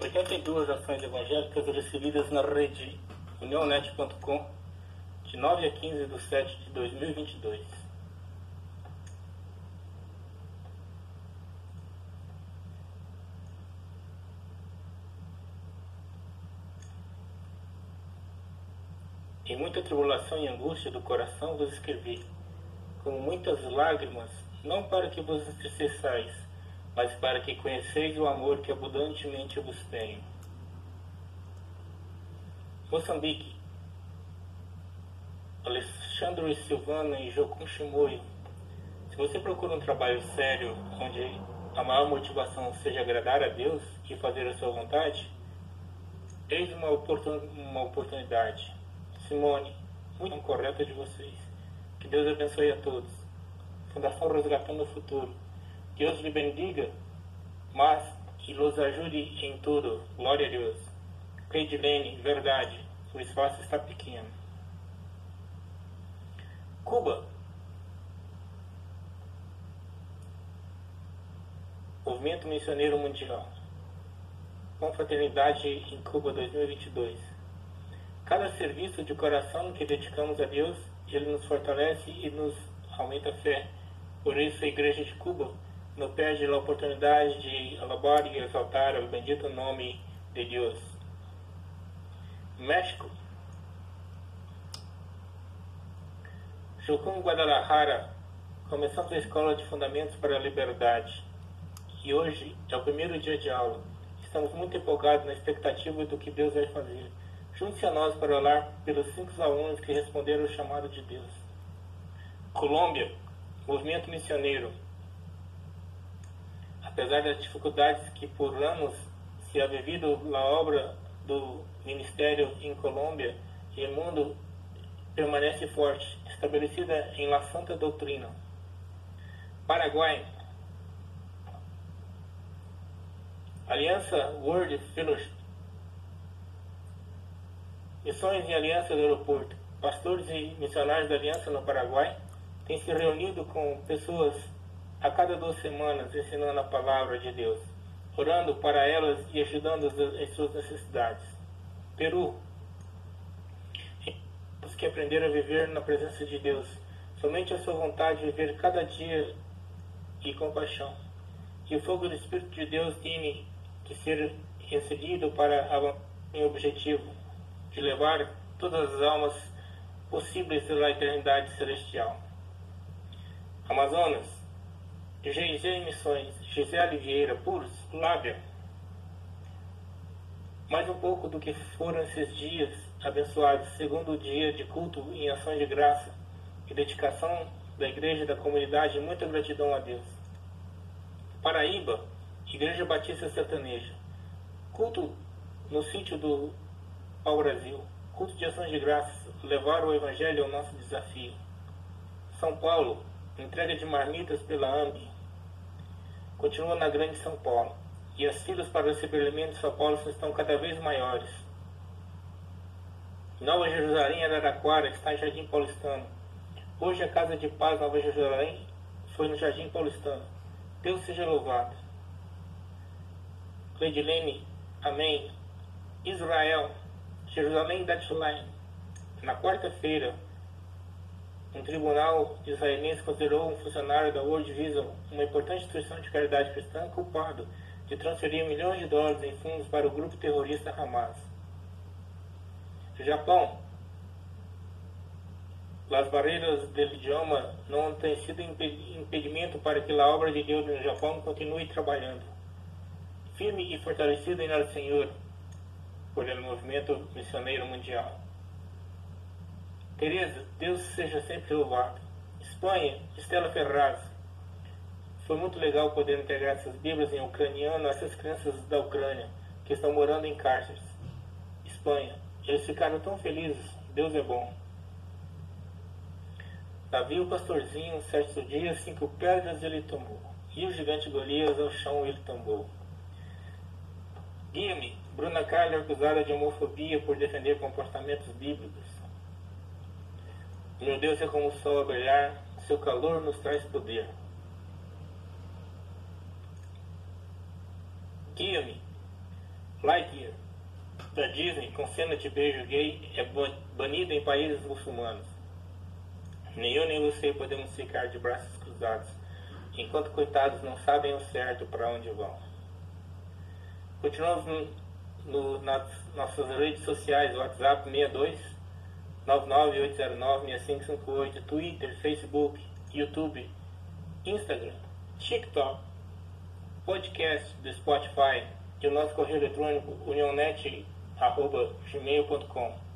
82 ações evangélicas recebidas na rede unionet.com de 9 a 15 de 7 de 2022. Em muita tribulação e angústia do coração vos escrevi, com muitas lágrimas, não para que vos entristeçais, mas para que conheceis o amor que abundantemente vos tenho. Moçambique, Alexandre Silvana e Jocum Shimoyo. Se você procura um trabalho sério, onde a maior motivação seja agradar a Deus e fazer a sua vontade, eis uma, oportun uma oportunidade. Simone, muito correta de vocês. Que Deus abençoe a todos. Fundação Resgatando o Futuro. Deus lhe bendiga, mas que los ajude em tudo. Glória a Deus. Cleidilene, verdade. O espaço está pequeno. Cuba. Movimento Missioneiro Mundial. Confraternidade em Cuba 2022. Cada serviço de coração que dedicamos a Deus, Ele nos fortalece e nos aumenta a fé. Por isso, a Igreja de Cuba não perde a oportunidade de alabar e exaltar o bendito nome de Deus. México. Jucum Guadalajara. Começamos a Escola de Fundamentos para a Liberdade. E hoje é o primeiro dia de aula. Estamos muito empolgados na expectativa do que Deus vai fazer. Junte-se a nós para orar pelos cinco alunos que responderam o chamado de Deus. Colômbia, movimento missioneiro. Apesar das dificuldades que por anos se ha vivido na obra do ministério em Colômbia, e mundo permanece forte, estabelecida em La Santa Doutrina. Paraguai, Aliança World Fellowship Missões em Aliança do Aeroporto. Pastores e missionários da Aliança no Paraguai têm se reunido com pessoas a cada duas semanas ensinando a palavra de Deus, orando para elas e ajudando em suas necessidades. Peru. Temos que aprender a viver na presença de Deus, somente a sua vontade, viver cada dia e compaixão. E o fogo do Espírito de Deus tem que ser recebido para o objetivo de levar todas as almas possíveis pela eternidade celestial. Amazonas, GG Missões, José Oliveira, Puros, Lábia. Mais um pouco do que foram esses dias abençoados, segundo dia de culto em ação de graça e dedicação da igreja e da comunidade, muita gratidão a Deus. Paraíba, Igreja Batista Sertaneja. Culto no sítio do ao Brasil. Culto de ações de graças, levar o Evangelho ao nosso desafio. São Paulo, entrega de marmitas pela AMB. Continua na Grande São Paulo. E as filas para receber alimentos em São Paulo estão cada vez maiores. Nova Jerusalém, Araraquara, que está em Jardim Paulistano. Hoje a Casa de Paz Nova Jerusalém foi no Jardim Paulistano. Deus seja louvado. Cleidilene, amém. Israel, Jerusalém Deadline. Na quarta-feira, um tribunal israelense considerou um funcionário da World Vision, uma importante instituição de caridade cristã, culpado de transferir milhões de dólares em fundos para o grupo terrorista Hamas. Japão. As barreiras do idioma não têm sido impedimento para que a obra de Deus no Japão continue trabalhando. Firme e fortalecido em nosso Senhor, por ele movimento missioneiro mundial. Tereza, Deus seja sempre louvado. Espanha, Estela Ferraz. Foi muito legal poder integrar essas Bíblias em ucraniano a essas crianças da Ucrânia que estão morando em cárceres. Espanha, eles ficaram tão felizes. Deus é bom. Davi, o pastorzinho, certo dia, cinco pedras ele tomou. E o gigante Golias ao chão ele tombou. Guia-me, Bruna Carla acusada de homofobia por defender comportamentos bíblicos. Meu Deus é como o sol a brilhar, seu calor nos traz poder. Guia-me. Lightyear, da Disney, com cena de beijo gay, é banida em países muçulmanos. Nem eu nem você podemos ficar de braços cruzados, enquanto coitados não sabem o certo para onde vão. Continuamos no, no, nas nossas redes sociais, WhatsApp 62 99809 6558, Twitter, Facebook, YouTube, Instagram, TikTok, podcast do Spotify e o nosso correio eletrônico unionet.gmail.com.